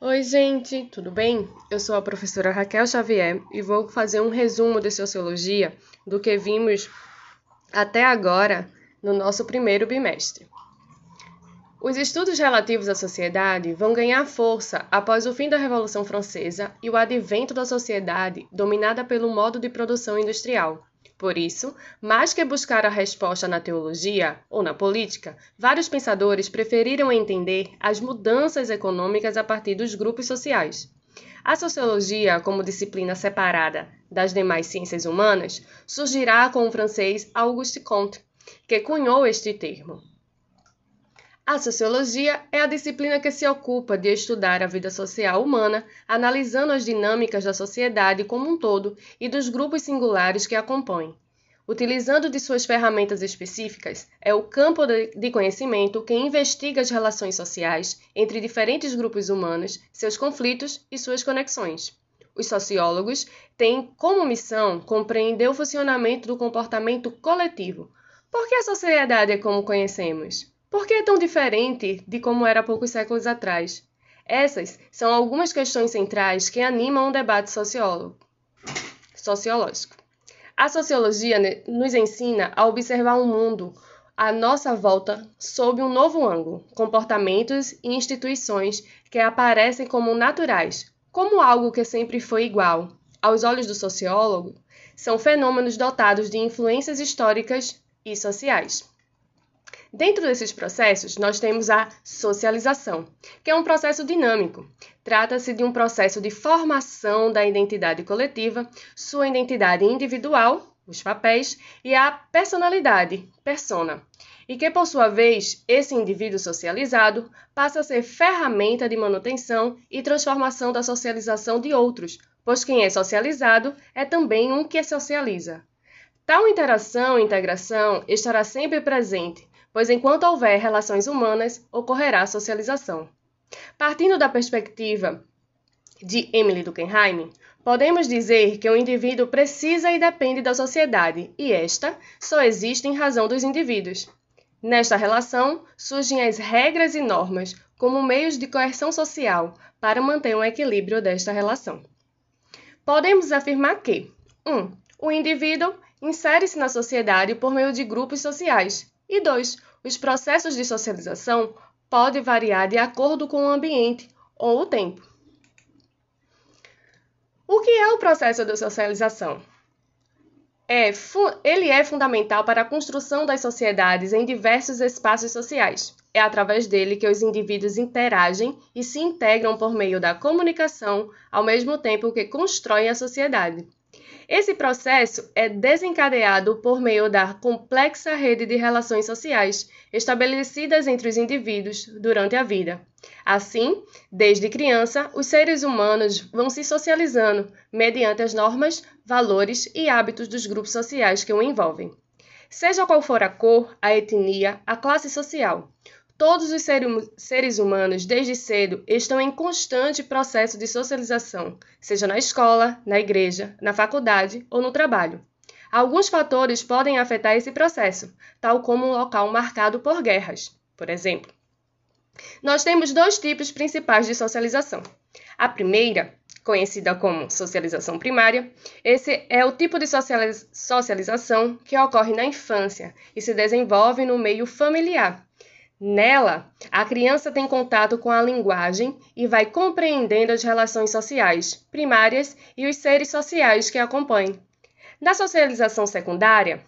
Oi, gente, tudo bem? Eu sou a professora Raquel Xavier e vou fazer um resumo de sociologia do que vimos até agora no nosso primeiro bimestre. Os estudos relativos à sociedade vão ganhar força após o fim da Revolução Francesa e o advento da sociedade dominada pelo modo de produção industrial. Por isso, mais que buscar a resposta na teologia ou na política, vários pensadores preferiram entender as mudanças econômicas a partir dos grupos sociais. A sociologia, como disciplina separada das demais ciências humanas, surgirá com o francês Auguste Comte, que cunhou este termo. A sociologia é a disciplina que se ocupa de estudar a vida social humana, analisando as dinâmicas da sociedade como um todo e dos grupos singulares que a compõem. Utilizando de suas ferramentas específicas, é o campo de conhecimento que investiga as relações sociais entre diferentes grupos humanos, seus conflitos e suas conexões. Os sociólogos têm como missão compreender o funcionamento do comportamento coletivo. Por que a sociedade é como conhecemos? Por que é tão diferente de como era poucos séculos atrás? Essas são algumas questões centrais que animam o debate sociológico. A sociologia nos ensina a observar o mundo à nossa volta sob um novo ângulo, comportamentos e instituições que aparecem como naturais, como algo que sempre foi igual. Aos olhos do sociólogo, são fenômenos dotados de influências históricas e sociais. Dentro desses processos, nós temos a socialização, que é um processo dinâmico. Trata-se de um processo de formação da identidade coletiva, sua identidade individual, os papéis, e a personalidade, persona. E que, por sua vez, esse indivíduo socializado passa a ser ferramenta de manutenção e transformação da socialização de outros, pois quem é socializado é também um que socializa. Tal interação e integração estará sempre presente, pois enquanto houver relações humanas, ocorrerá socialização. Partindo da perspectiva de Emily Durkheim, podemos dizer que o indivíduo precisa e depende da sociedade, e esta só existe em razão dos indivíduos. Nesta relação, surgem as regras e normas como meios de coerção social para manter um equilíbrio desta relação. Podemos afirmar que 1. Um, o indivíduo insere-se na sociedade por meio de grupos sociais, e 2. Os processos de socialização podem variar de acordo com o ambiente ou o tempo. O que é o processo de socialização? É, ele é fundamental para a construção das sociedades em diversos espaços sociais. É através dele que os indivíduos interagem e se integram por meio da comunicação, ao mesmo tempo que constroem a sociedade. Esse processo é desencadeado por meio da complexa rede de relações sociais estabelecidas entre os indivíduos durante a vida. Assim, desde criança, os seres humanos vão se socializando mediante as normas, valores e hábitos dos grupos sociais que o envolvem. Seja qual for a cor, a etnia, a classe social, Todos os seres humanos, desde cedo, estão em constante processo de socialização, seja na escola, na igreja, na faculdade ou no trabalho. Alguns fatores podem afetar esse processo, tal como um local marcado por guerras, por exemplo. Nós temos dois tipos principais de socialização. A primeira, conhecida como socialização primária, esse é o tipo de socialização que ocorre na infância e se desenvolve no meio familiar Nela, a criança tem contato com a linguagem e vai compreendendo as relações sociais primárias e os seres sociais que a acompanham. Na socialização secundária,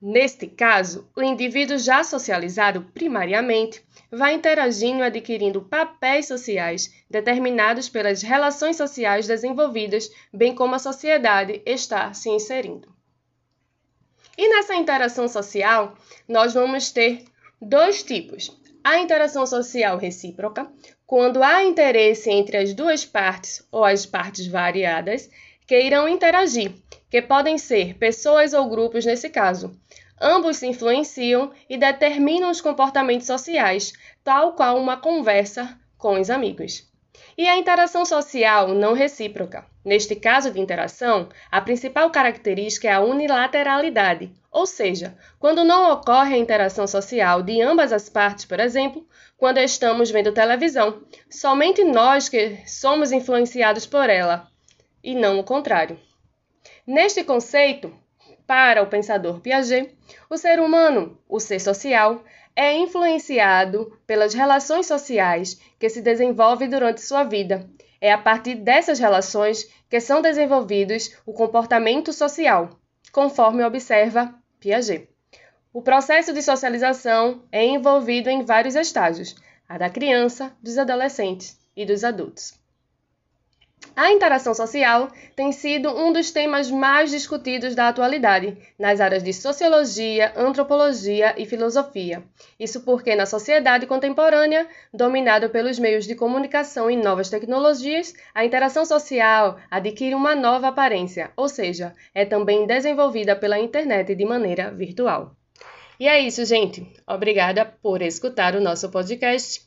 neste caso, o indivíduo já socializado primariamente vai interagindo e adquirindo papéis sociais determinados pelas relações sociais desenvolvidas, bem como a sociedade está se inserindo. E nessa interação social, nós vamos ter dois tipos: a interação social recíproca, quando há interesse entre as duas partes ou as partes variadas que irão interagir, que podem ser pessoas ou grupos nesse caso. Ambos se influenciam e determinam os comportamentos sociais, tal qual uma conversa com os amigos. E a interação social não recíproca. Neste caso de interação, a principal característica é a unilateralidade, ou seja, quando não ocorre a interação social de ambas as partes, por exemplo, quando estamos vendo televisão, somente nós que somos influenciados por ela, e não o contrário. Neste conceito, para o pensador Piaget, o ser humano, o ser social, é influenciado pelas relações sociais que se desenvolvem durante sua vida. É a partir dessas relações que são desenvolvidos o comportamento social, conforme observa Piaget. O processo de socialização é envolvido em vários estágios: a da criança, dos adolescentes e dos adultos. A interação social tem sido um dos temas mais discutidos da atualidade nas áreas de sociologia, antropologia e filosofia. Isso porque, na sociedade contemporânea, dominada pelos meios de comunicação e novas tecnologias, a interação social adquire uma nova aparência, ou seja, é também desenvolvida pela internet de maneira virtual. E é isso, gente. Obrigada por escutar o nosso podcast.